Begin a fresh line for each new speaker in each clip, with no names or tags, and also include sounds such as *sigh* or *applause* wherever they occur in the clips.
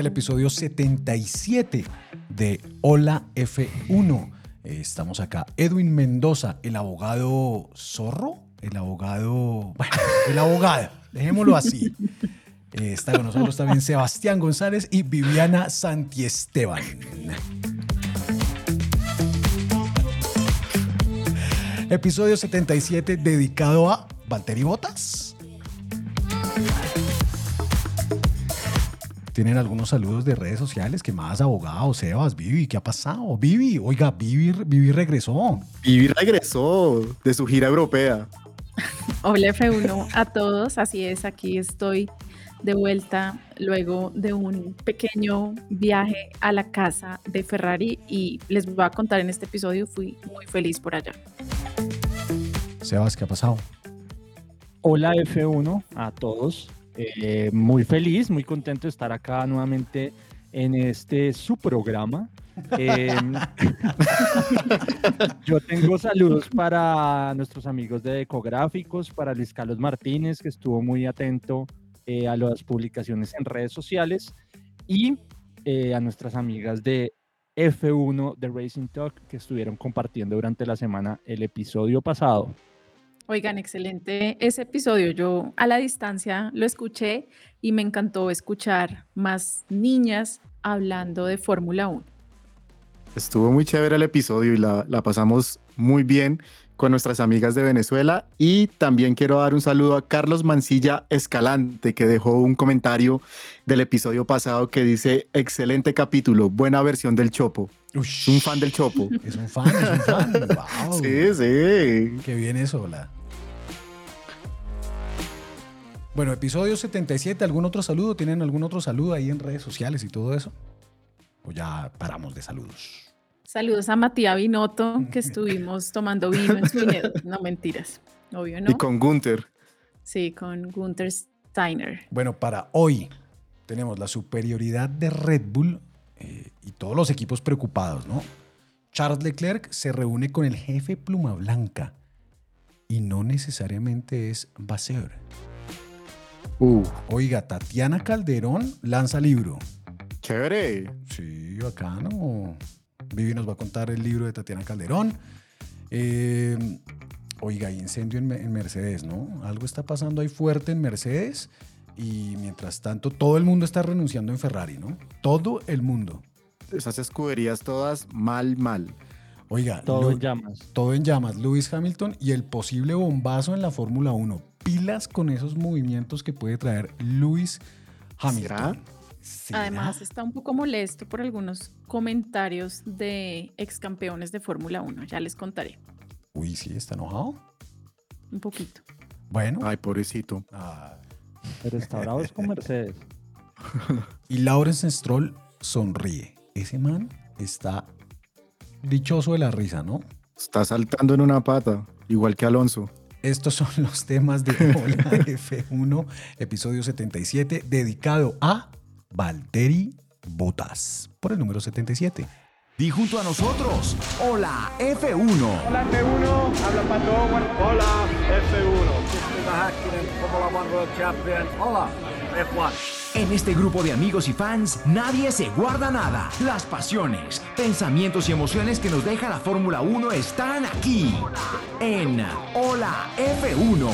El episodio 77 de Hola F1. Eh, Estamos acá. Edwin Mendoza, el abogado zorro, el abogado, bueno, el abogado, dejémoslo así. Eh, está con nosotros también Sebastián González y Viviana Santiesteban. Episodio 77 dedicado a Valtteri Botas. Tienen algunos saludos de redes sociales, que más abogado, Sebas, Vivi, ¿qué ha pasado? Vivi, oiga, Vivi, Vivi regresó.
Vivi regresó de su gira europea. *laughs*
Hola F1 a todos, así es, aquí estoy de vuelta luego de un pequeño viaje a la casa de Ferrari y les voy a contar en este episodio, fui muy feliz por allá.
Sebas, ¿qué ha pasado?
Hola F1 a todos. Eh, muy feliz, muy contento de estar acá nuevamente en este su programa. Em, *laughs* yo tengo saludos para nuestros amigos de Ecográficos, para Luis Carlos Martínez, que estuvo muy atento eh, a las publicaciones en redes sociales, y eh, a nuestras amigas de F1 de Racing Talk, que estuvieron compartiendo durante la semana el episodio pasado.
Oigan, excelente ese episodio. Yo a la distancia lo escuché y me encantó escuchar más niñas hablando de Fórmula 1.
Estuvo muy chévere el episodio y la, la pasamos muy bien con nuestras amigas de Venezuela. Y también quiero dar un saludo a Carlos Mancilla Escalante, que dejó un comentario del episodio pasado que dice, excelente capítulo, buena versión del Chopo.
Ush,
Un fan del Chopo.
Es un fan, es un fan. *laughs* Wow.
Sí, sí.
Qué bien eso, la. Bueno, episodio 77, ¿algún otro saludo? ¿Tienen algún otro saludo ahí en redes sociales y todo eso? O ya paramos de saludos.
Saludos a Matías Binotto, que *laughs* estuvimos tomando vino en su viñedo. No mentiras, obvio, ¿no?
Y con Gunther.
Sí, con Gunther Steiner.
Bueno, para hoy tenemos la superioridad de Red Bull eh, y todos los equipos preocupados, ¿no? Charles Leclerc se reúne con el jefe Pluma Blanca y no necesariamente es Vasseur.
Uh,
Oiga, Tatiana Calderón lanza libro.
chévere.
Sí, bacano. Vivi nos va a contar el libro de Tatiana Calderón. Eh, oiga, hay incendio en, Me- en Mercedes, ¿no? Algo está pasando ahí fuerte en Mercedes y mientras tanto todo el mundo está renunciando en Ferrari, ¿no? Todo el mundo.
Esas escuderías todas mal, mal.
Oiga,
Todo
Lu-
en llamas.
todo en llamas. Lewis Hamilton y el posible bombazo en la Fórmula 1. Pilas con esos movimientos que puede traer Lewis Hamilton. ¿Será?
Además, está un poco molesto por algunos comentarios de ex campeones de Fórmula 1. Ya les contaré
Uy, sí, está enojado.
un poquito.
Bueno.
Ay, pobrecito.
ah,
Pero está bravo es con Mercedes. *laughs*
Y Lawrence Stroll sonríe. Ese man está dichoso de la risa, ¿no?
Está saltando en una pata, igual que Alonso.
Estos son *laughs* los temas de Hola *laughs* F1, episodio 77, dedicado a Valtteri Bottas, por el número 77.
Di junto a nosotros. Hola F1.
Hola F1, habla Pato. Hola F1. This is the Hakkinen Formula One World Champion. Hola F1.
En este grupo de amigos y fans, nadie se guarda nada. Las pasiones, pensamientos y emociones que nos deja la Fórmula 1 están aquí. En Hola F1.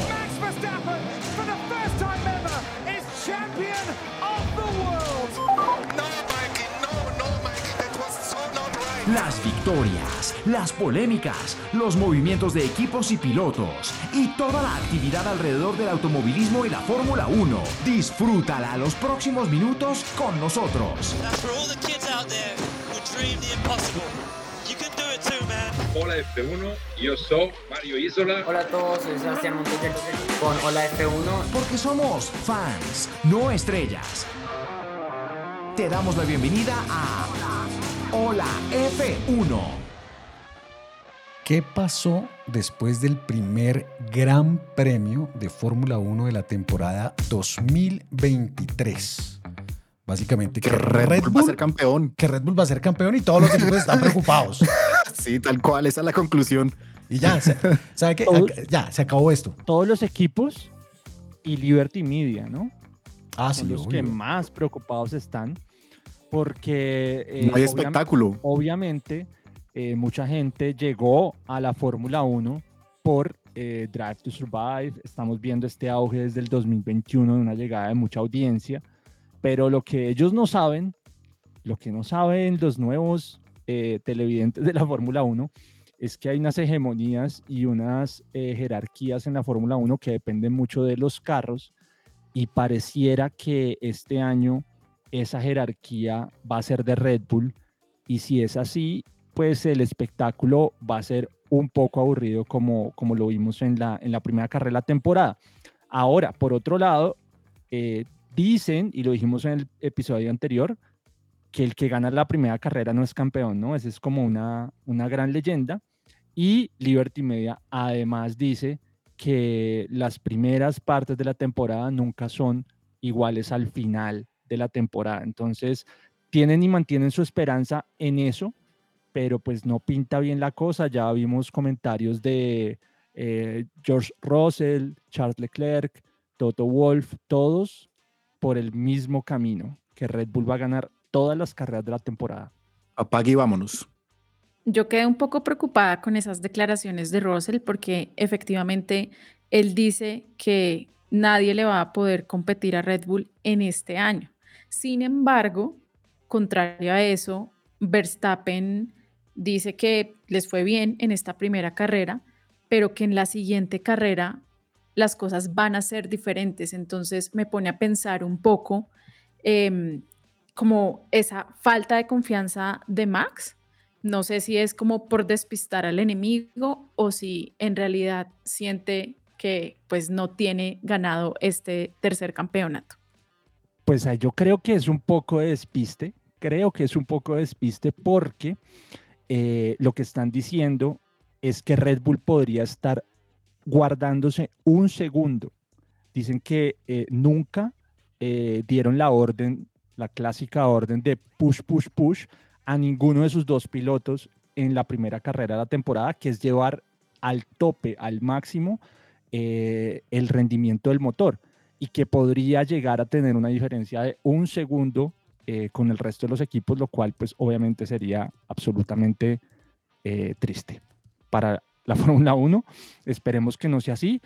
Las victorias, las polémicas, los movimientos de equipos y pilotos y toda la actividad alrededor del automovilismo y la Fórmula 1. Disfrútala los próximos minutos con nosotros.
Hola F1, yo soy Mario Isola.
Hola a todos, soy Sebastián Montoya con Hola F1.
Porque somos fans, no estrellas. Te damos la bienvenida a Hola F1.
¿Qué pasó después del primer gran premio de Fórmula 1 de la temporada 2023? Básicamente
que, Red, Bull va a ser campeón.
Que Red Bull va a ser campeón y todos los equipos están preocupados. *laughs*
sí, tal cual, esa es la conclusión.
Y ya, ¿sabe qué? Ya, se acabó esto.
Todos los equipos y Liberty Media, ¿no?
Ah,
Son
sí,
los
obvio.
que más preocupados están porque... eh,
No hay espectáculo.
Obviamente, eh, mucha gente llegó a la Fórmula 1 por eh, Drive to Survive. Estamos viendo este auge desde el 2021 de una llegada de mucha audiencia. Pero lo que ellos no saben, lo que no saben los nuevos eh, televidentes de la Fórmula 1, es que hay unas hegemonías y unas eh, jerarquías en la Fórmula 1 que dependen mucho de los carros y pareciera que este año esa jerarquía va a ser de Red Bull y si es así, pues el espectáculo va a ser un poco aburrido como, como lo vimos en la, en la primera carrera de la temporada. Ahora, por otro lado, eh, dicen, y lo dijimos en el episodio anterior, que el que gana la primera carrera no es campeón, ¿no? Esa es como una, una gran leyenda. Y Liberty Media además dice que las primeras partes de la temporada nunca son iguales al final de la temporada. Entonces, tienen y mantienen su esperanza en eso, pero pues no pinta bien la cosa. Ya vimos comentarios de eh, George Russell, Charles Leclerc, Toto Wolf, todos por el mismo camino, que Red Bull va a ganar todas las carreras de la temporada.
Apague y vámonos.
Yo quedé un poco preocupada con esas declaraciones de Russell porque efectivamente él dice que nadie le va a poder competir a Red Bull en este año. Sin embargo, contrario a eso, Verstappen dice que les fue bien en esta primera carrera, pero que en la siguiente carrera las cosas van a ser diferentes. Entonces me pone a pensar un poco em, como esa falta de confianza de Max. No sé si es como por despistar al enemigo o si en realidad siente que pues no tiene ganado este tercer campeonato.
Pues yo creo que es un poco de despiste, creo que es un poco de despiste porque eh, lo que están diciendo es que Red Bull podría estar guardándose un segundo. Dicen que eh, nunca eh, dieron la orden, la clásica orden de push, push, push a ninguno de sus dos pilotos en la primera carrera de la temporada, que es llevar al tope, al máximo, eh, el rendimiento del motor y que podría llegar a tener una diferencia de un segundo eh, con el resto de los equipos, lo cual pues obviamente sería absolutamente eh, triste para la *laughs* Fórmula 1. Esperemos que no sea así.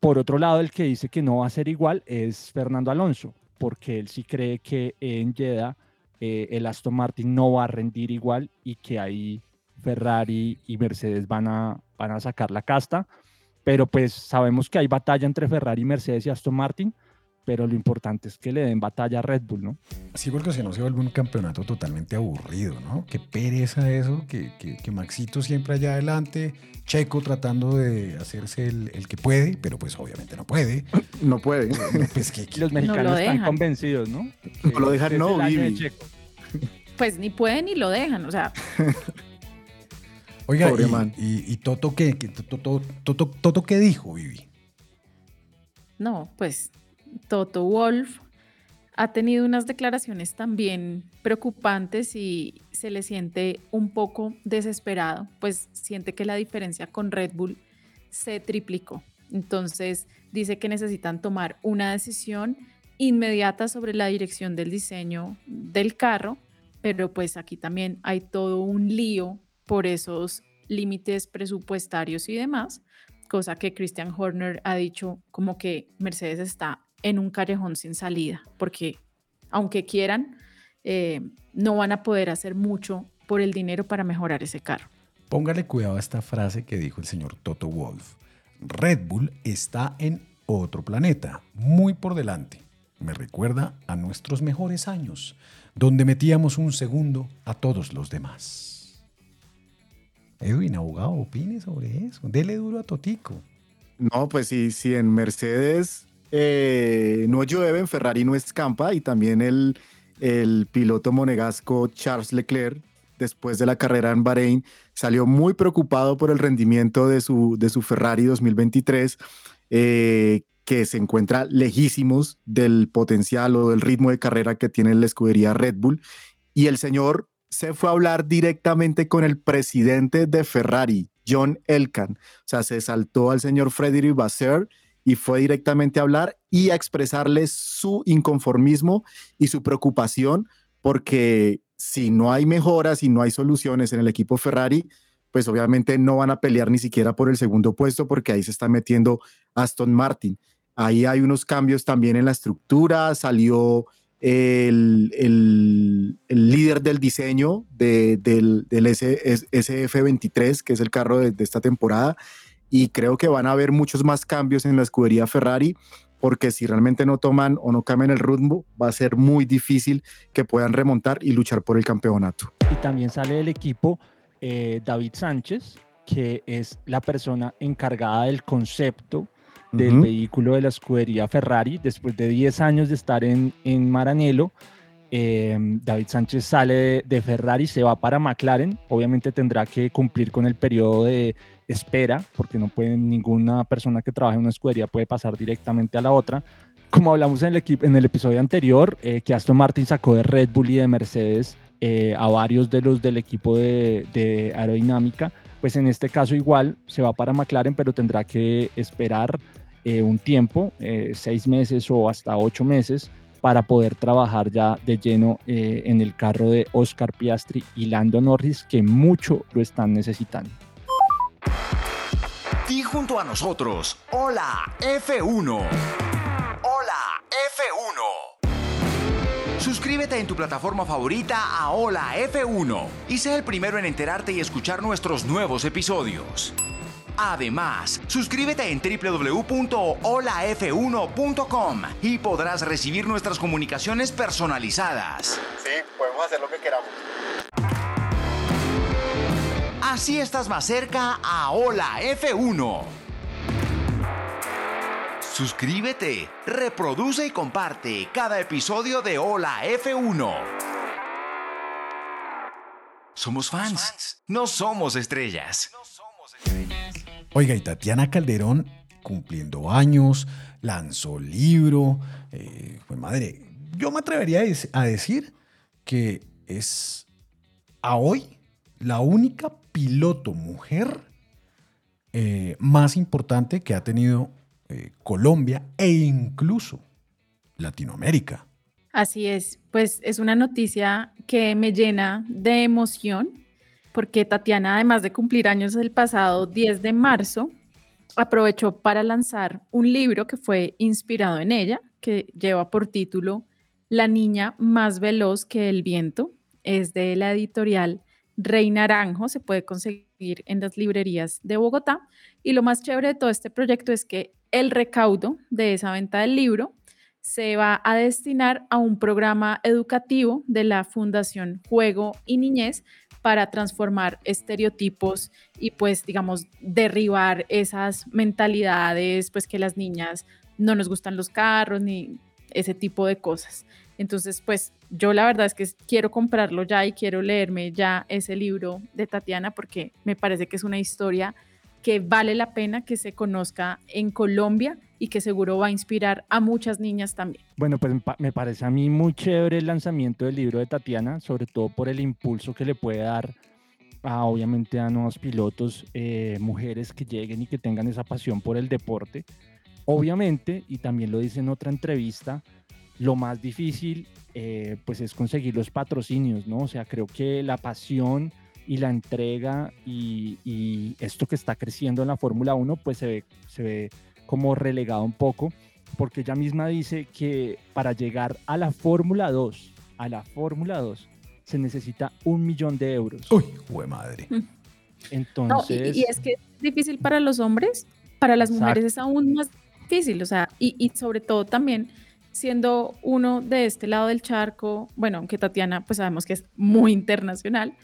Por otro lado, el que dice que no va a ser igual es Fernando Alonso, porque él sí cree que en Jeddah eh, el Aston Martin no va a rendir igual y que ahí Ferrari y Mercedes van a, van a sacar la casta. Pero pues sabemos que hay batalla entre Ferrari, Mercedes y Aston Martin, pero lo importante es que le den batalla a Red Bull, ¿no?
Sí, porque si no se vuelve un campeonato totalmente aburrido, ¿no? Qué pereza eso, que, que, que Maxito siempre allá adelante, Checo tratando de hacerse el, el que puede, pero pues obviamente no puede. *coughs*
No puede.
Pues que, que-
Los mexicanos están convencidos, ¿no?
No lo dejan, no, Vivi.
Checo. *laughs*
Pues ni pueden ni lo dejan, o sea, *laughs*
Oiga,
Pobre
y,
man.
y- y Toto, qué, ¿Qué- Toto, Toto, Toto, qué dijo, Vivi?
no, pues Toto Wolf ha tenido unas declaraciones también preocupantes y se le siente un poco desesperado, pues siente que la diferencia con Red Bull se triplicó. Entonces dice que necesitan tomar una decisión inmediata sobre la dirección del diseño del carro, pero pues aquí también hay todo un lío por esos límites presupuestarios y demás, cosa que Christian Horner ha dicho como que Mercedes está en un callejón sin salida, porque aunque quieran, eh, no van a poder hacer mucho por el dinero para mejorar ese carro.
Póngale cuidado a esta frase que dijo el señor Toto Wolf. Red Bull está en otro planeta, muy por delante. Me recuerda a nuestros mejores años, donde metíamos un segundo a todos los demás. Edwin, abogado, opine sobre eso. Dele duro a Totico.
No, pues sí, si en Mercedes eh, no llueve, en Ferrari no escampa y también el, piloto monegasco Charles Leclerc, después de la carrera en Bahrein, salió muy preocupado por el rendimiento de su, Ferrari 2023, eh, que se encuentra lejísimos del potencial o del ritmo de carrera que tiene la escudería Red Bull. Y el señor se fue a hablar directamente con el presidente de Ferrari, John Elkan. O sea, se saltó al señor Frederick Basser y fue directamente a hablar y a expresarle su inconformismo y su preocupación porque si no hay mejoras y no hay soluciones en el equipo Ferrari, pues obviamente no van a pelear ni siquiera por el segundo puesto porque ahí se está metiendo Aston Martin. Ahí hay unos cambios también en la estructura, salió el, el, líder del diseño del, del SF23, que es el carro de, de esta temporada, y creo que van a haber muchos más cambios en la escudería Ferrari porque si realmente no toman o no cambian el rumbo, va a ser muy difícil que puedan remontar y luchar por el campeonato.
Y también sale del equipo eh, David Sánchez, que es la persona encargada del concepto del vehículo de la escudería Ferrari. Después de 10 años de estar en, en Maranello, eh, David Sánchez sale de, de, Ferrari, se va para McLaren. Obviamente tendrá que cumplir con el periodo de espera, porque no puede ninguna persona que trabaje en una escudería puede pasar directamente a la otra. Como hablamos en el, en el episodio anterior, eh, que Aston Martin sacó de Red Bull y de Mercedes eh, a varios de los del equipo de, aerodinámica, pues en este caso igual se va para McLaren, pero tendrá que esperar eh, un tiempo, eh, seis meses o hasta ocho meses, para poder trabajar ya de lleno en el carro de Oscar Piastri y Lando Norris, que mucho lo están necesitando.
Y junto a nosotros, hola F1. Hola F1. Suscríbete en tu plataforma favorita a Hola F1 y sé el primero en enterarte y escuchar nuestros nuevos episodios. Además, suscríbete en www.holaf1.com y podrás recibir nuestras comunicaciones personalizadas.
Sí, podemos hacer lo que queramos.
Así estás más cerca a Hola F1. Suscríbete, reproduce y comparte cada episodio de Hola F1. Somos fans, no somos estrellas.
Oiga, y Tatiana Calderón, cumpliendo años, lanzó libro. Eh, pues madre, yo me atrevería a decir que es a hoy la única piloto mujer eh, más importante que ha tenido eh, Colombia e incluso Latinoamérica.
Así es, pues es una noticia que me llena de emoción porque Tatiana, además de cumplir años el pasado 10 de marzo, aprovechó para lanzar un libro que fue inspirado en ella, que lleva por título La niña más veloz que el viento. Es de la editorial Rey Naranjo, se puede conseguir en las librerías de Bogotá. Y lo más chévere de todo este proyecto es que el recaudo de esa venta del libro se va a destinar a un programa educativo de la Fundación Juego y Niñez para transformar estereotipos y pues digamos derribar esas mentalidades pues que las niñas no nos gustan los carros ni ese tipo de cosas. Entonces pues yo la verdad es que quiero comprarlo ya y quiero leerme ya ese libro de Tatiana porque me parece que es una historia que vale la pena que se conozca en Colombia y que seguro va a inspirar a muchas niñas también.
Bueno, pues me parece a mí muy chévere el lanzamiento del libro de Tatiana, sobre todo por el impulso que le puede dar a, obviamente a nuevos pilotos, eh, mujeres que lleguen y que tengan esa pasión por el deporte. Obviamente, y también lo dice en otra entrevista, Lo más difícil, eh, pues, es conseguir los patrocinios, ¿no? O sea, creo que la pasión y la entrega y, y esto que está creciendo en la Fórmula 1, pues se ve, se ve como relegado un poco, porque ella misma dice que para llegar a la Fórmula 2, a la Fórmula 2, se necesita un millón de euros.
Uy, jue madre.
No, y-
Entonces,
y, es que es difícil para los hombres, para las mujeres
Exacto.
es aún más difícil, o sea, y, y sobre todo también siendo uno de este lado del charco, bueno, aunque Tatiana pues sabemos que es muy internacional,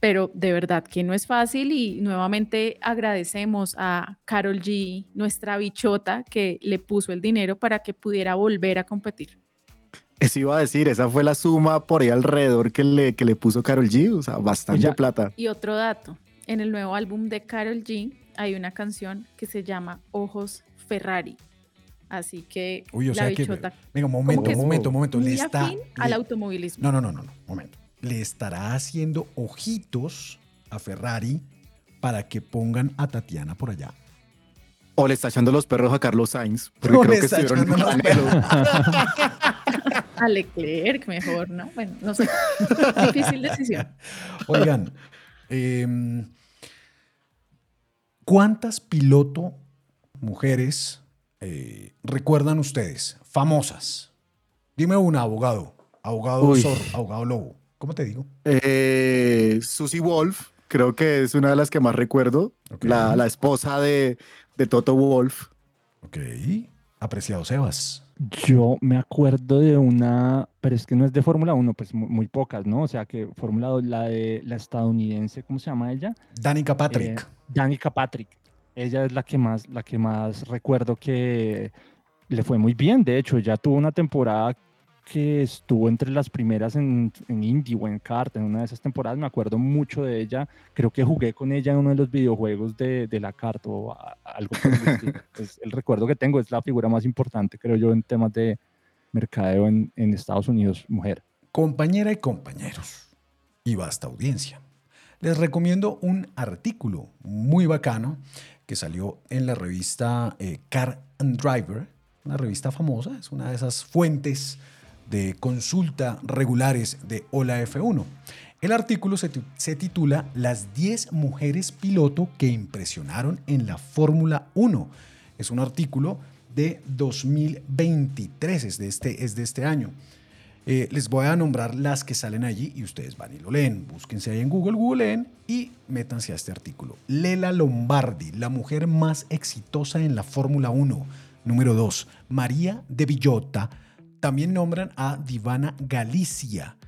pero de verdad que no es fácil y nuevamente agradecemos a Carol G, nuestra bichota, que le puso el dinero para que pudiera volver a competir.
Eso iba a decir, esa fue la suma por ahí alrededor que le, que le puso Carol G, o sea, bastante
Oye,
plata.
Y otro dato, en el nuevo álbum de Carol G hay una canción que se llama Ojos Ferrari. Así que
Uy, o
la
sea que.
bichota
Venga, un
como
momento,
que es
momento, momento. Le está.
afín al
le-
automovilismo.
No, no, no, no, no, momento. Le estará haciendo ojitos a Ferrari para que pongan a Tatiana por allá.
O le está echando los perros a Carlos Sainz, porque
O le
creo que
está
estuvieron en
echando los
paralelo. *laughs*
A Leclerc mejor, ¿no? Bueno, no sé. *laughs* Difícil decisión.
Oigan, em, ¿cuántas piloto mujeres eh, recuerdan ustedes? Famosas. Dime una, abogado. Abogado
Uy.
zorro, abogado lobo. ¿Cómo te digo?
Eh, Susie Wolf, creo que es una de las que más recuerdo, la, la esposa de, de Toto Wolf.
Ok, apreciado Sebas.
Yo me acuerdo de una, pero es que no es de Fórmula 1, pues mu- muy, pocas, ¿no? O sea que Fórmula 2, la de la estadounidense, ¿cómo se llama ella?
Danica Patrick.
Eh, Danica Patrick. Ella es la que más, la que más recuerdo que le fue muy bien. De hecho, ya tuvo una temporada que estuvo entre las primeras en, en Indy o en kart, en una de esas temporadas. Me acuerdo mucho de ella. Creo que jugué con ella en uno de los videojuegos de, de la kart o a- algo por el *laughs* estilo. Es el recuerdo que tengo. Es la figura más importante, creo yo, en temas de mercadeo en, en Estados Unidos, mujer.
Compañera y compañeros, y vasta audiencia, les recomiendo un artículo muy bacano que salió en la revista eh, Car and Driver, una revista famosa, es una de esas fuentes de consulta regulares de Hola F1. El artículo se, se titula Las 10 mujeres piloto que impresionaron en la Fórmula 1. Es un artículo de 2023, es de este, es de este año. Eh, les voy a nombrar las que salen allí y ustedes van y lo leen. Búsquense ahí en Google, googleen y métanse a este artículo. Lela Lombardi, la mujer más exitosa en la Fórmula 1. Número 2, María de Villota. También nombran a Divana Galicia,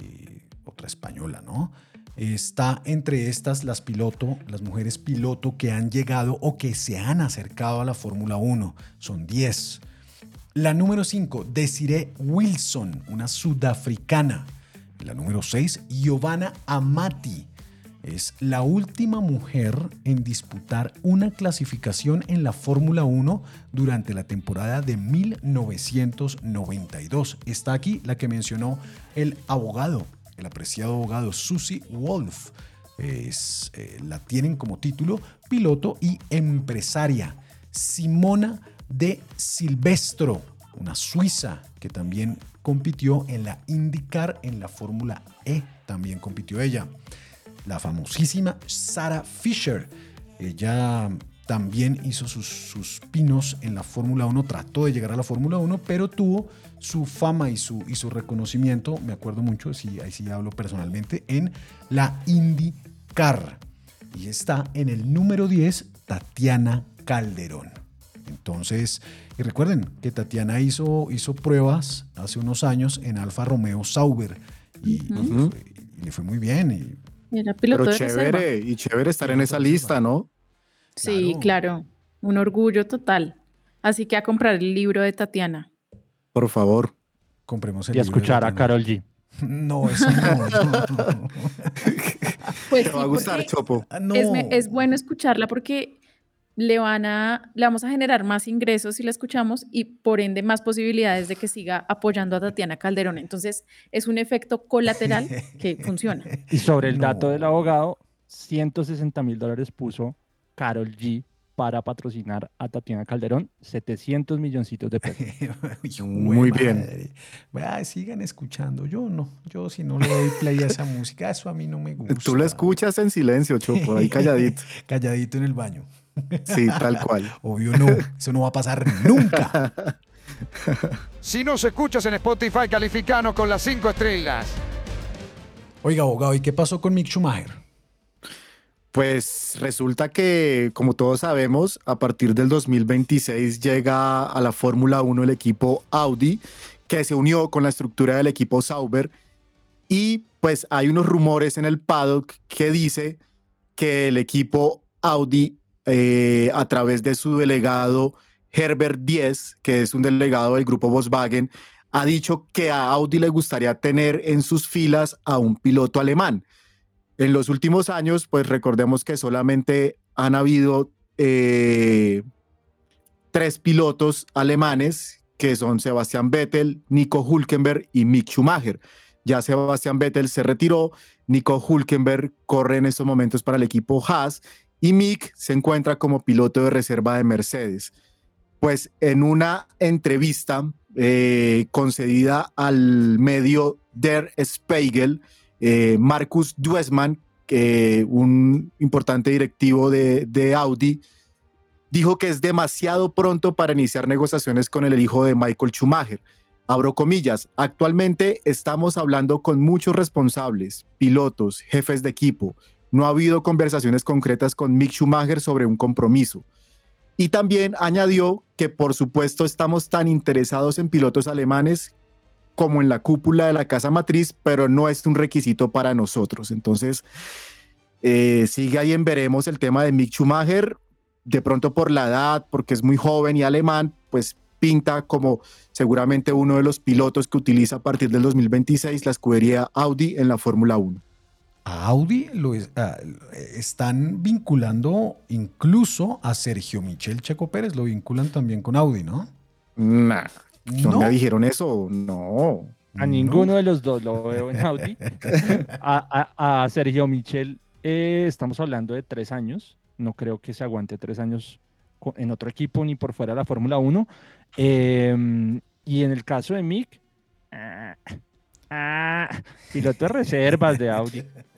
eh, otra española, ¿no? Está entre estas las piloto, las mujeres piloto que han llegado o que se han acercado a la Fórmula 1. Son 10. La número 5, Desiree Wilson, una sudafricana. La número 6, Giovanna Amati. Es la última mujer en disputar una clasificación en la Fórmula 1 durante la temporada de 1992. Está aquí la que mencionó el abogado, el apreciado abogado Susie Wolf. Es, eh, la tienen como título piloto y empresaria. Simona de Silvestro, una suiza que también compitió en la IndyCar, en la Fórmula E, también compitió ella. La famosísima Sarah Fisher, ella también hizo sus, pinos en la Fórmula 1, trató de llegar a la Fórmula 1, pero tuvo su fama y su, y su reconocimiento, me acuerdo mucho, sí, ahí sí hablo personalmente, en la IndyCar. Y está en el número 10, Tatiana Calderón. Entonces, y recuerden que Tatiana hizo, hizo pruebas hace unos años en Alfa Romeo Sauber y, y fue- y le fue muy bien. Y
Era piloto
Pero
de reserva.
chévere, y chévere estar en esa lista, ¿no?
Sí, claro. Un orgullo total. Así que a comprar el libro de Tatiana.
Por favor.
compremos
Y
el
a
libro de
escuchar a. Carol G. *laughs*
No, eso no. no. *laughs*
Pues
Te va a gustar, Chopo.
Ah, no.
Es, me- es bueno escucharla porque le van a, le vamos a generar más ingresos si la escuchamos y por ende más posibilidades de que siga apoyando a Tatiana Calderón. Entonces es un efecto colateral que *laughs* funciona.
Y sobre el dato
No.
del abogado, 160 mil dólares puso Carol G para patrocinar a Tatiana Calderón 700 milloncitos de pesos. *laughs*
Muy bien.
Vea, sigan escuchando. Yo no. Yo si no le doy play a esa *laughs* música, eso a mí no me gusta.
Tú lo escuchas en silencio, Chopo, ahí calladito.
Calladito en el baño.
Sí, tal cual. *laughs*
Obvio no. Eso no va a pasar nunca. *laughs*
Si nos escuchas en Spotify, calificanos con las cinco estrellas.
Oiga, abogado, ¿y qué pasó con Mick Schumacher?
Pues resulta que, como todos sabemos, a partir del 2026 llega a la Fórmula 1 el equipo Audi, que se unió con la estructura del equipo Sauber. Y pues hay unos rumores en el paddock que dice que el equipo Audi, eh, a través de su delegado Herbert Diez, que es un delegado del grupo Volkswagen, ha dicho que a Audi le gustaría tener en sus filas a un piloto alemán. En los últimos años, pues recordemos que solamente han habido eh, tres pilotos alemanes, que son Sebastián Vettel, Nico Hulkenberg y Mick Schumacher. Ya Sebastián Vettel se retiró, Nico Hulkenberg corre en estos momentos para el equipo Haas y Mick se encuentra como piloto de reserva de Mercedes. Pues en una entrevista eh, concedida al medio Der Spiegel, eh, Marcus Duesman, un importante directivo de, de, Audi, dijo que es demasiado pronto para iniciar negociaciones con el hijo de Michael Schumacher. Abro comillas, actualmente estamos hablando con muchos responsables, pilotos, jefes de equipo. No ha habido conversaciones concretas con Mick Schumacher sobre un compromiso. Y también añadió que por supuesto estamos tan interesados en pilotos alemanes como en la cúpula de la casa matriz, pero no es un requisito para nosotros. Entonces, eh, sigue ahí en veremos el tema de Mick Schumacher, de pronto por la edad, porque es muy joven y alemán, pues pinta como seguramente uno de los pilotos que utiliza a partir del 2026 la escudería Audi en la Fórmula 1.
A Audi lo es, uh, están vinculando incluso a Sergio Michel Checo Pérez, lo vinculan también con Audi, ¿no?
Nah. ¿No, me dijeron eso? No.
A ninguno de los dos lo veo en Audi. *laughs* a, a, a, Sergio Michel eh, estamos hablando de tres años. No creo que se aguante tres años en otro equipo ni por fuera de la Fórmula 1. Eh, y en el caso de Mick, ah, ah, piloto de reservas de Audi. *laughs*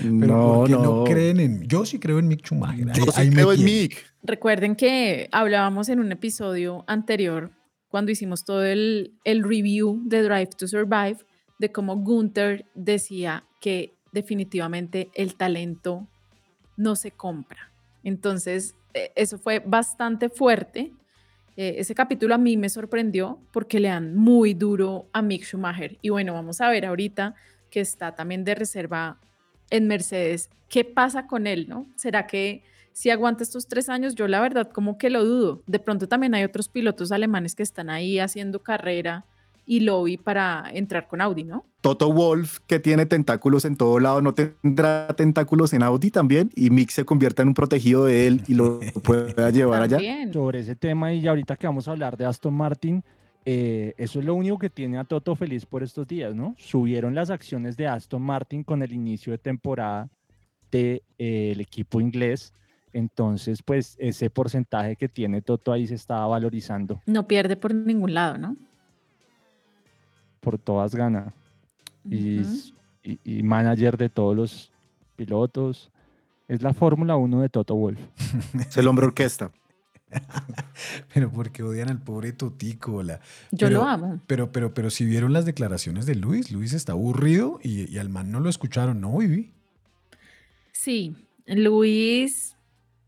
Pero
no,
¿por qué no.
no.
creen en Yo sí creo en Mick Schumacher.
Yo sí creo en. Mick.
Recuerden que hablábamos en un episodio anterior, cuando hicimos todo el, el review de Drive to Survive, de cómo Gunther decía que definitivamente el talento no se compra. Entonces, eh, eso fue bastante fuerte. Eh, ese capítulo a mí me sorprendió porque le dan muy duro a Mick Schumacher. Y bueno, vamos a ver ahorita que está también de reserva en Mercedes. ¿Qué pasa con él, no? ¿Será que si aguanta estos tres años? Yo la verdad como que lo dudo. De pronto también hay otros pilotos alemanes que están ahí haciendo carrera y lobby para entrar con Audi, ¿no?
Toto Wolf, que tiene tentáculos en todo lado, no tendrá tentáculos en Audi también y Mick se convierta en un protegido de él y lo pueda llevar allá.
Sobre ese tema y ahorita que vamos a hablar de Aston Martin, eh, eso es lo único que tiene a Toto feliz por estos días, ¿no? Subieron las acciones de Aston Martin con el inicio de temporada del de, eh, equipo inglés. Entonces, pues ese porcentaje que tiene Toto ahí se estaba valorizando.
No pierde por ningún lado, ¿no?
Por todas gana. y, y, y, manager de todos los pilotos. Es la Fórmula 1 de Toto Wolf.
Es el hombre orquesta. *laughs*
pero porque odian al pobre Totico. La...
Yo
pero,
lo amo.
Pero, pero, pero si vieron las declaraciones de Luis, Luis está aburrido y, y al man no lo escucharon, ¿no, Vivi?
Sí, Luis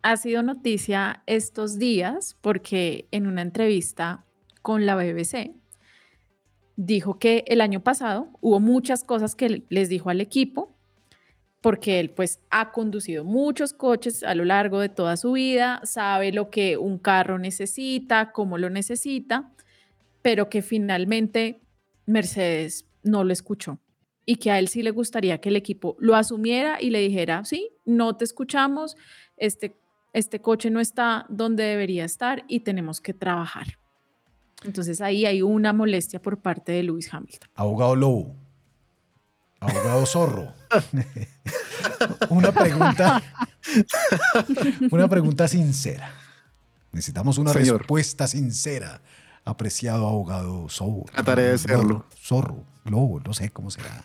ha sido noticia estos días porque en una entrevista con la BBC dijo que el año pasado hubo muchas cosas que les dijo al equipo porque él pues ha conducido muchos coches a lo largo de toda su vida, sabe lo que un carro necesita, cómo lo necesita, pero que finalmente Mercedes no lo escuchó y que a él sí le gustaría que el equipo lo asumiera y le dijera, sí, no te escuchamos, este, este coche no está donde debería estar y tenemos que trabajar. Entonces ahí hay una molestia por parte de Lewis Hamilton.
Abogado Lobo. Abogado Zorro. una pregunta. una pregunta sincera. Necesitamos una
Señor.
respuesta sincera, apreciado abogado Zorro.
Trataré de serlo.
Zorro, Globo, no sé cómo será.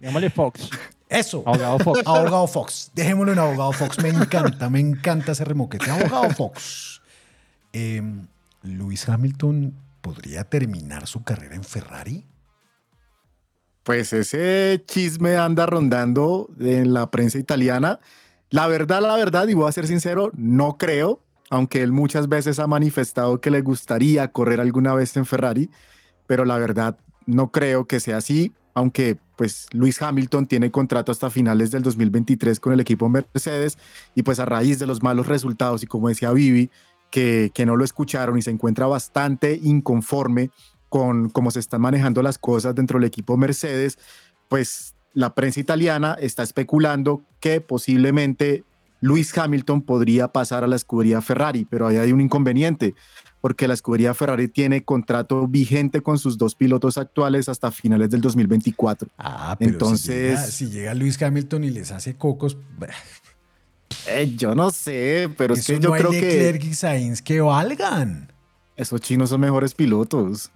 Llámale Fox.
Eso.
Abogado Fox.
Abogado Fox. Dejémoslo en Abogado Fox. Me encanta, me encanta ese remoquete. Abogado Fox. Eh, Luis Hamilton podría terminar su carrera en Ferrari.
Pues ese chisme anda rondando en la prensa italiana. La verdad, la verdad, y voy a ser sincero, no creo, aunque él muchas veces ha manifestado que le gustaría correr alguna vez en Ferrari, pero la verdad no creo que sea así, aunque pues Luis Hamilton tiene contrato hasta finales del 2023 con el equipo Mercedes y pues a raíz de los malos resultados y como decía Vivi, que, que no lo escucharon y se encuentra bastante inconforme con cómo se están manejando las cosas dentro del equipo Mercedes, pues la prensa italiana está especulando que posiblemente Luis Hamilton podría pasar a la escudería Ferrari, pero ahí hay un inconveniente, porque la escudería Ferrari tiene contrato vigente con sus dos pilotos actuales hasta finales del 2024.
Ah, pero
Entonces,
si llega, si llega Luis Hamilton y les hace cocos,
eh, yo no sé, pero es
eso
que yo
no hay
creo que
Leclerc y Sainz que valgan.
Esos chinos son mejores pilotos.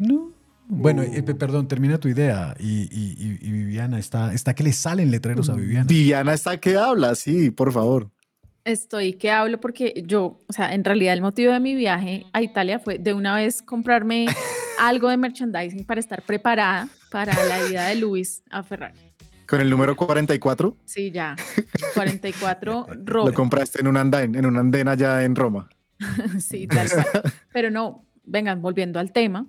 Bueno, eh, pe- perdón, termina tu idea. Y, y- y- y Viviana, está, está que le salen letreros a Viviana.
Viviana está que habla, sí, por favor.
Estoy que hablo porque yo, o sea, en realidad el motivo de mi viaje a Italia fue de una vez comprarme *laughs* algo de merchandising para estar preparada para la ida de Luis a Ferrari.
Con el número 44,
Sí, ya. *laughs* 44
lo
rojo.
compraste en un andén, en un andén allá en Roma. *laughs*
Sí, tal cual. Pero no, vengan, volviendo al tema.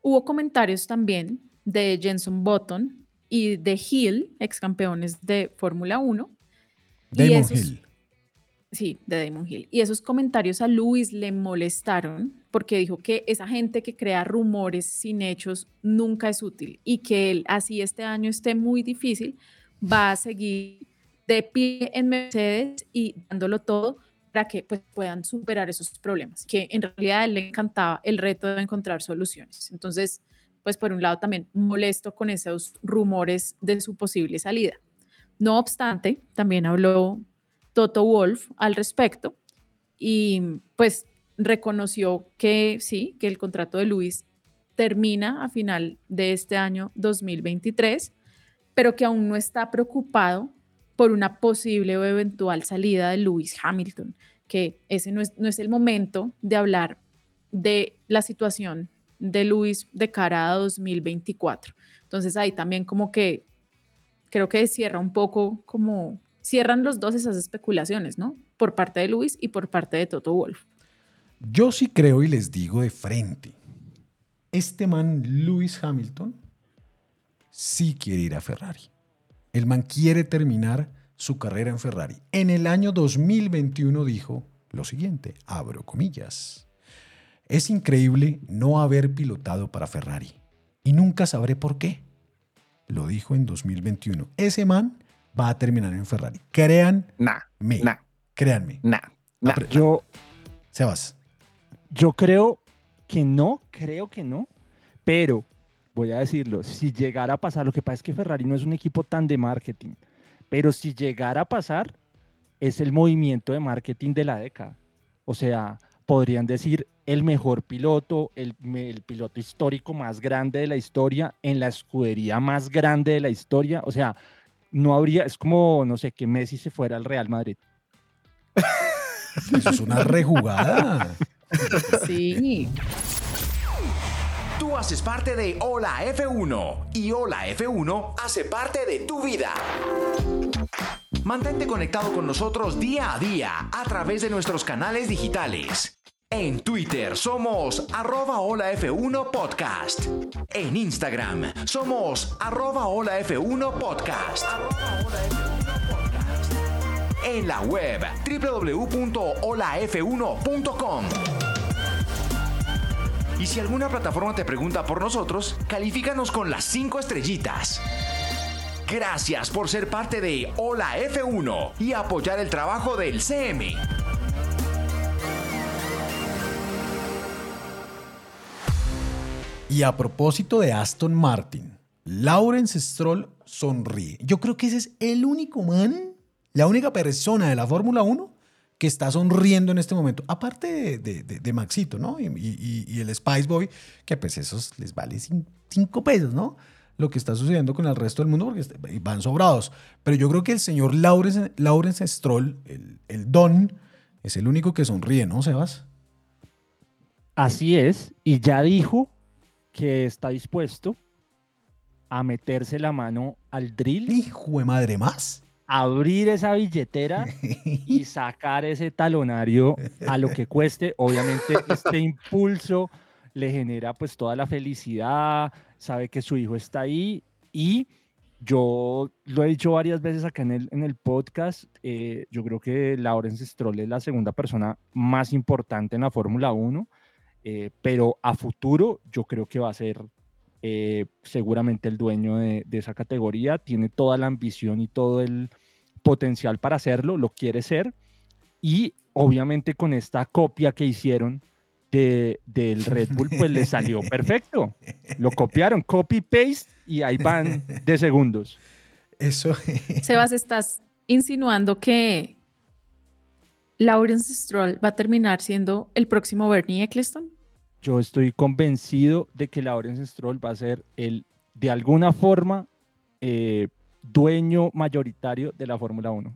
Hubo comentarios también de Jenson Button y de Hill, ex campeones de Fórmula 1. y
Damon
esos-
Hill.
Sí, de Damon Hill. Y esos comentarios a Luis le molestaron porque dijo que esa gente que crea rumores sin hechos nunca es útil y que él, así este año esté muy difícil, va a seguir de pie en Mercedes y dándolo todo que pues, puedan superar esos problemas, que en realidad a él le encantaba el reto de encontrar soluciones. Entonces, pues por un lado también molesto con esos rumores de su posible salida. No obstante, también habló Toto Wolf al respecto y pues reconoció que sí, que el contrato de Luis termina a final de este año 2023, pero que aún no está preocupado por una posible o eventual salida de Lewis Hamilton, que ese no es, no es el momento de hablar de la situación de Lewis de cara a 2024. Entonces ahí también como que creo que cierra un poco como cierran los dos esas especulaciones, ¿no? Por parte de Luis y por parte de Toto Wolf.
Yo sí creo y les digo de frente. Este man, Lewis Hamilton, sí quiere ir a Ferrari. El man quiere terminar su carrera en Ferrari. En el año 2021 dijo lo siguiente, abro comillas. Es increíble no haber pilotado para Ferrari y nunca sabré por qué. Lo dijo en 2021. Ese man va a terminar en Ferrari. Créanme. Créanme. Apre-
Yo,
Sebas.
yo creo que no, creo que no, pero voy a decirlo, si llegara a pasar, lo que pasa es que Ferrari no es un equipo tan de marketing, pero si llegara a pasar, es el movimiento de marketing de la década. O sea, podrían decir el mejor piloto, el, piloto histórico más grande de la historia, en la escudería más grande de la historia. O sea, no habría, es como, no sé, que Messi se fuera al Real Madrid.
Eso es una rejugada. *laughs*
Sí.
Tú haces parte de Hola F1 y Hola F1 hace parte de tu vida. Mantente conectado con nosotros día a día a través de nuestros canales digitales. En Twitter somos arroba Hola F1 Podcast. En Instagram somos arroba Hola F1 Podcast. En la web www.holaf1.com. Y si alguna plataforma te pregunta por nosotros, califícanos con las 5 estrellitas. Gracias por ser parte de Hola F1 y apoyar el trabajo del CM.
Y a propósito de Aston Martin, Lawrence Stroll sonríe. Yo creo que ese es el único man, la única persona de la Fórmula 1 que está sonriendo en este momento, aparte de, de- Maxito, ¿no? Y, y- y el Spice Boy, que pues esos les vale cin- cinco pesos, ¿no? Lo que está sucediendo con el resto del mundo, porque est- van sobrados. Pero yo creo que el señor Lawrence, Lawrence Stroll, el, el Don, es el único que sonríe, ¿no, Sebas?
Así es, y ya dijo que está dispuesto a meterse la mano al drill.
Hijo de madre, más.
Abrir esa billetera y *laughs* sacar ese talonario a lo que cueste. Obviamente, este *laughs* impulso le genera pues toda la felicidad, sabe que su hijo está ahí y yo lo he dicho varias veces acá en el, en el podcast, eh, yo creo que Lawrence Stroll es la segunda persona más importante en la Fórmula 1, eh, pero a futuro yo creo que va a ser eh, seguramente el dueño de, de esa categoría, tiene toda la ambición y todo el potencial para hacerlo, lo quiere ser y obviamente con esta copia que hicieron de, del Red Bull, pues le salió *laughs* perfecto. Lo copiaron, copy-paste y ahí van de segundos.
Eso. *laughs*
Sebas, ¿estás insinuando que Lawrence Stroll va a terminar siendo el próximo Bernie Eccleston?
Yo estoy convencido de que Lawrence Stroll va a ser el, de alguna forma, eh, dueño mayoritario de la Fórmula 1.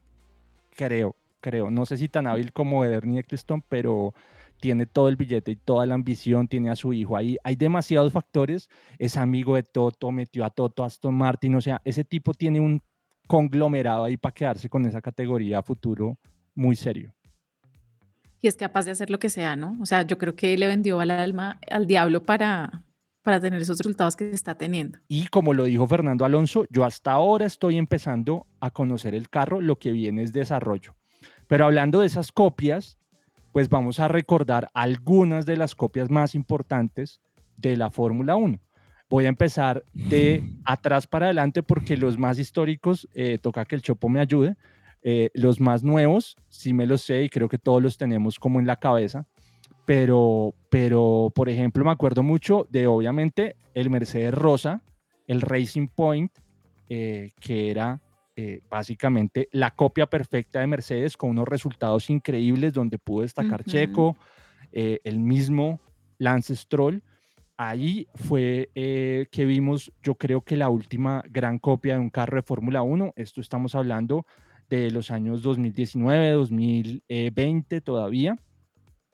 Creo, creo. No sé si tan hábil como Bernie Eccleston, pero tiene todo el billete y toda la ambición, tiene a su hijo ahí. Hay demasiados factores. Es amigo de Toto, metió a Toto, a Aston Martin. O sea, ese tipo tiene un conglomerado ahí para quedarse con esa categoría futuro muy serio.
Y es capaz de hacer lo que sea, ¿no? O sea, yo creo que le vendió al alma al diablo para, para tener esos resultados que está teniendo.
Y como lo dijo Fernando Alonso, yo hasta ahora estoy empezando a conocer el carro, lo que viene es desarrollo. Pero hablando de esas copias, pues vamos a recordar algunas de las copias más importantes de la Fórmula 1. Voy a empezar de atrás para adelante porque los más históricos, eh, toca que el Chopo me ayude. Eh, los más nuevos, sí me los sé y creo que todos los tenemos como en la cabeza. Pero, pero, por ejemplo, me acuerdo mucho de, obviamente, el Mercedes Rosa, el Racing Point, eh, que era eh, básicamente la copia perfecta de Mercedes con unos resultados increíbles donde pudo destacar. Checo, eh, el mismo Lance Stroll. Ahí fue eh, que vimos, yo creo que la última gran copia de un carro de Fórmula 1. Esto estamos hablando de los años 2019, 2020 todavía.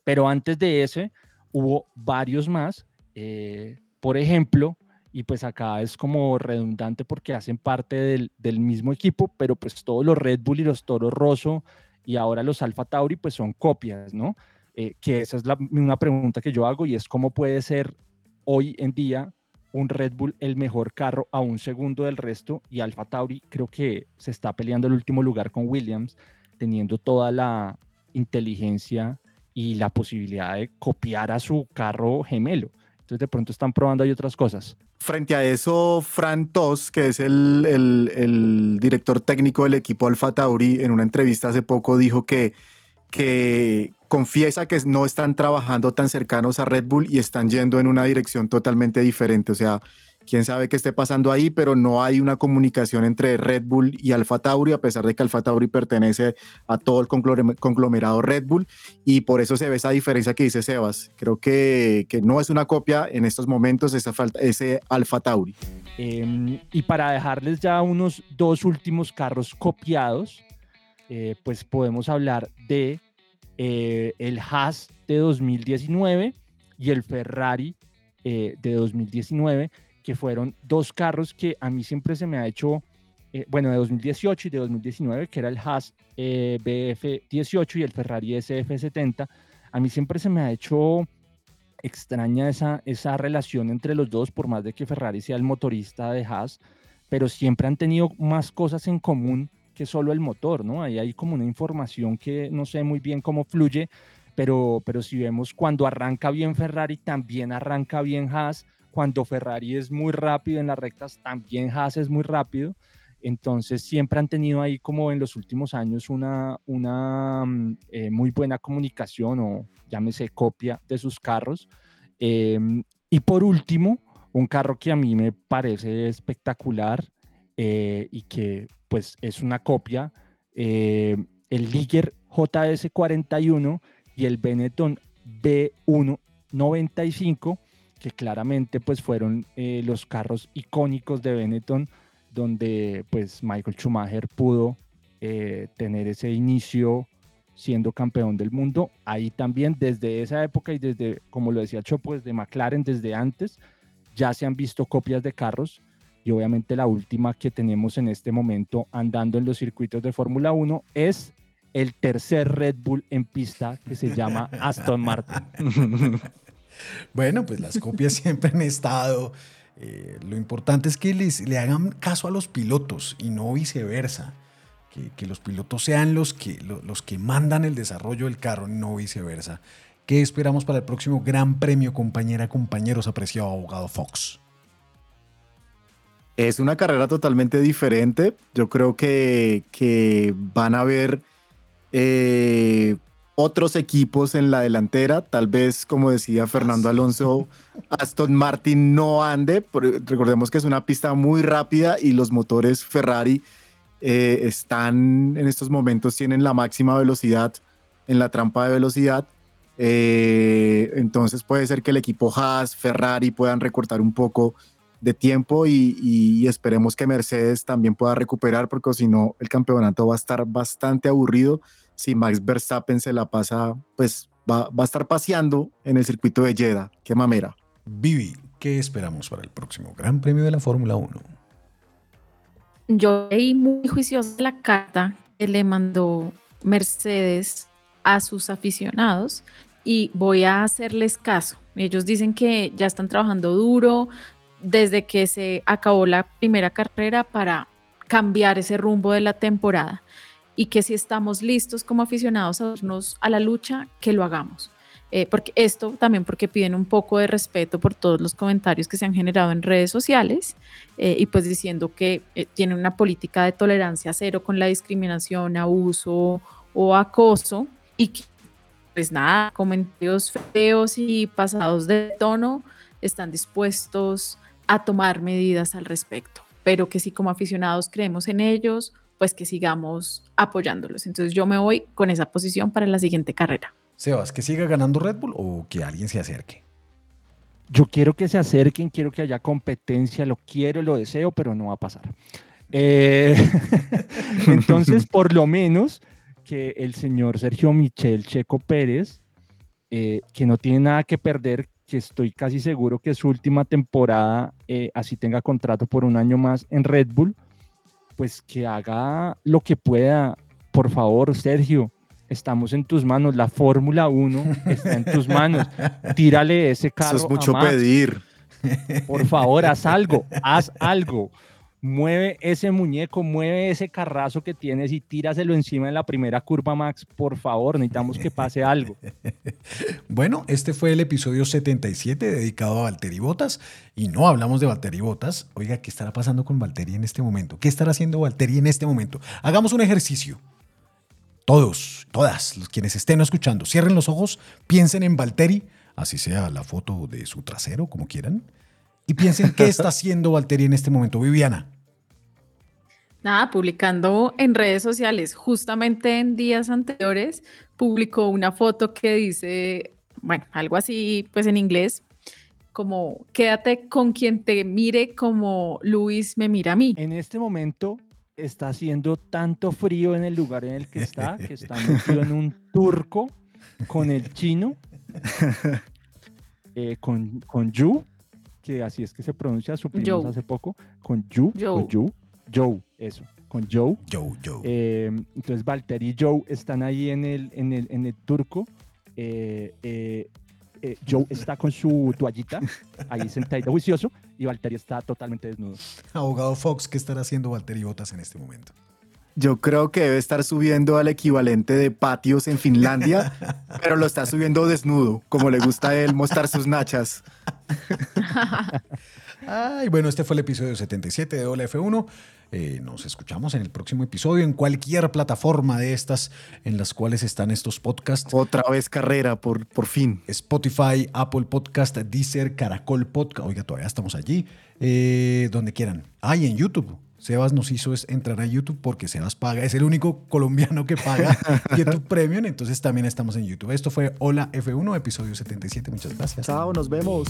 Pero antes de ese hubo varios más. eh, por ejemplo, y pues acá es como redundante porque hacen parte del, del mismo equipo, pero pues todos los Red Bull y los Toro Rosso y ahora los Alfa Tauri pues son copias, ¿no? Eh, que esa es la, una pregunta que yo hago y es cómo puede ser hoy en día un Red Bull el mejor carro a un segundo del resto y Alfa Tauri creo que se está peleando el último lugar con Williams teniendo toda la inteligencia y la posibilidad de copiar a su carro gemelo. Entonces de pronto están probando ahí otras cosas.
Frente a eso, Fran Tos, que es el, el- director técnico del equipo Alfa Tauri, en una entrevista hace poco dijo que, que confiesa que no están trabajando tan cercanos a Red Bull y están yendo en una dirección totalmente diferente. O sea, quién sabe qué esté pasando ahí, pero no hay una comunicación entre Red Bull y Alfa Tauri, a pesar de que Alfa Tauri pertenece a todo el conglom- conglomerado Red Bull, y por eso se ve esa diferencia que dice Sebas. Creo que, que no es una copia en estos momentos ese Alfa Tauri.
Em, y para dejarles ya unos dos últimos carros copiados, eh, pues podemos hablar de eh, el Haas de 2019 y el Ferrari eh, de 2019, que fueron dos carros que a mí siempre se me ha hecho, eh, bueno, de 2018 y de 2019, que era el Haas eh, BF18 y el Ferrari SF70, a mí siempre se me ha hecho extraña esa, esa relación entre los dos, por más de que Ferrari sea el motorista de Haas, pero siempre han tenido más cosas en común que solo el motor, ¿no? Ahí hay como una información que no sé muy bien cómo fluye, pero, pero si vemos cuando arranca bien Ferrari, también arranca bien Haas, cuando Ferrari es muy rápido en las rectas, también Haas es muy rápido. Entonces siempre han tenido ahí como en los últimos años una, una mm, eh, muy buena comunicación o llámese copia de sus carros. Em, y por último, un carro que a mí me parece espectacular eh, y que pues es una copia, eh, el Liger JS41 y el Benetton B195, que claramente pues fueron eh, los carros icónicos de Benetton, donde pues Michael Schumacher pudo eh, tener ese inicio siendo campeón del mundo. Ahí también desde esa época y desde, como lo decía Chopo, desde McLaren, desde antes, ya se han visto copias de carros y obviamente la última que tenemos en este momento andando en los circuitos de Fórmula 1 es el tercer Red Bull en pista que se llama *laughs* Aston Martin. *laughs*
bueno, pues las copias *laughs* siempre han estado. Eh, lo importante es que les, le hagan caso a los pilotos y no viceversa. Que, que los pilotos sean los que, lo- los que mandan el desarrollo del carro, no viceversa. ¿Qué esperamos para el próximo Gran Premio, compañera, compañeros, apreciado abogado Fox?
Es una carrera totalmente diferente. Yo creo que, que van a haber eh, otros equipos en la delantera. Tal vez, como decía Fernando Alonso, Aston Martin no ande. Recordemos que es una pista muy rápida y los motores Ferrari eh, están en estos momentos, tienen la máxima velocidad en la trampa de velocidad. Eh, entonces puede ser que el equipo Haas, Ferrari puedan recortar un poco de tiempo y, y esperemos que Mercedes también pueda recuperar porque si no el campeonato va a estar bastante aburrido si Max Verstappen se la pasa, pues va, va a estar paseando en el circuito de Jeddah. Qué mamera.
Vivi, ¿qué esperamos para el próximo Gran Premio de la Fórmula 1?
Yo leí muy juiciosa la carta que le mandó Mercedes a sus aficionados y voy a hacerles caso. Ellos dicen que ya están trabajando duro desde que se acabó la primera carrera para cambiar ese rumbo de la temporada y que si estamos listos como aficionados a darnos a la lucha, que lo hagamos. Eh, porque esto también porque piden un poco de respeto por todos los comentarios que se han generado en redes sociales eh, y pues diciendo que eh, tienen una política de tolerancia cero con la discriminación, abuso o acoso y que pues nada, comentarios feos y pasados de tono están dispuestos a tomar medidas al respecto, pero que si como aficionados creemos en ellos, pues que sigamos apoyándolos. Entonces yo me voy con esa posición para la siguiente carrera.
Sebas, ¿que siga ganando Red Bull o que alguien se acerque?
Yo quiero que se acerquen, quiero que haya competencia, lo quiero, lo deseo, pero no va a pasar. Eh, *laughs* entonces, *laughs* por lo menos que el señor Sergio Michel Checo Pérez, eh, que no tiene nada que perder, que estoy casi seguro que su última temporada, eh, así tenga contrato por un año más en Red Bull, pues que haga lo que pueda. Por favor, Sergio, estamos en tus manos. La Fórmula 1 está en tus manos. *laughs* Tírale ese carro.
Eso es mucho
a Max.
pedir.
Por favor, haz algo, haz algo. Mueve ese muñeco, mueve ese carrazo que tienes y tíraselo encima de la primera curva, Max. Por favor, necesitamos que pase algo. *laughs*
Bueno, este fue el episodio 77 dedicado a Valtteri Botas y no hablamos de Valtteri Botas. Oiga, ¿qué estará pasando con Valtteri en este momento? ¿Qué estará haciendo Valtteri en este momento? Hagamos un ejercicio. Todos, todas, los quienes estén escuchando, cierren los ojos, piensen en Valtteri, así sea la foto de su trasero, como quieran, y piensen qué está *laughs* haciendo Valtteri en este momento. Viviana.
Nada, publicando en redes sociales, justamente en días anteriores, publicó una foto que dice, bueno, algo así, pues en inglés, como quédate con quien te mire como Luis me mira a mí.
En este momento está haciendo tanto frío en el lugar en el que está, que está metido en un turco con el chino, *laughs* eh, con, con Yu, que así es que se pronuncia, supimos
Joe.
hace poco, con Yu,
Joe.
o Yu, Joe, eso, con Joe.
Joe, Joe.
Eh, entonces Valtteri y Joe están ahí en el, en el, en el turco. eh, eh, eh, Joe está con su toallita ahí sentadito juicioso y Valtteri está totalmente desnudo.
Abogado Fox, ¿qué estará haciendo Valtteri Botas en este momento?
Yo creo que debe estar subiendo al equivalente de patios en Finlandia, *laughs* pero lo está subiendo desnudo, como le gusta a él mostrar sus nachas.
Ay, bueno, este fue el episodio 77 de Hola F1. Eh, nos escuchamos en el próximo episodio en cualquier plataforma de estas en las cuales están estos podcasts.
Otra vez carrera, por, por fin.
Spotify, Apple Podcast, Deezer, Caracol Podcast. Oiga, todavía estamos allí. Eh, donde quieran. Ah, y en YouTube. Sebas nos hizo es entrar a YouTube porque Sebas paga, es el único colombiano que paga *laughs* YouTube Premium, entonces también estamos en YouTube. Esto fue Hola F1, episodio 77. Muchas gracias.
Chao, nos vemos.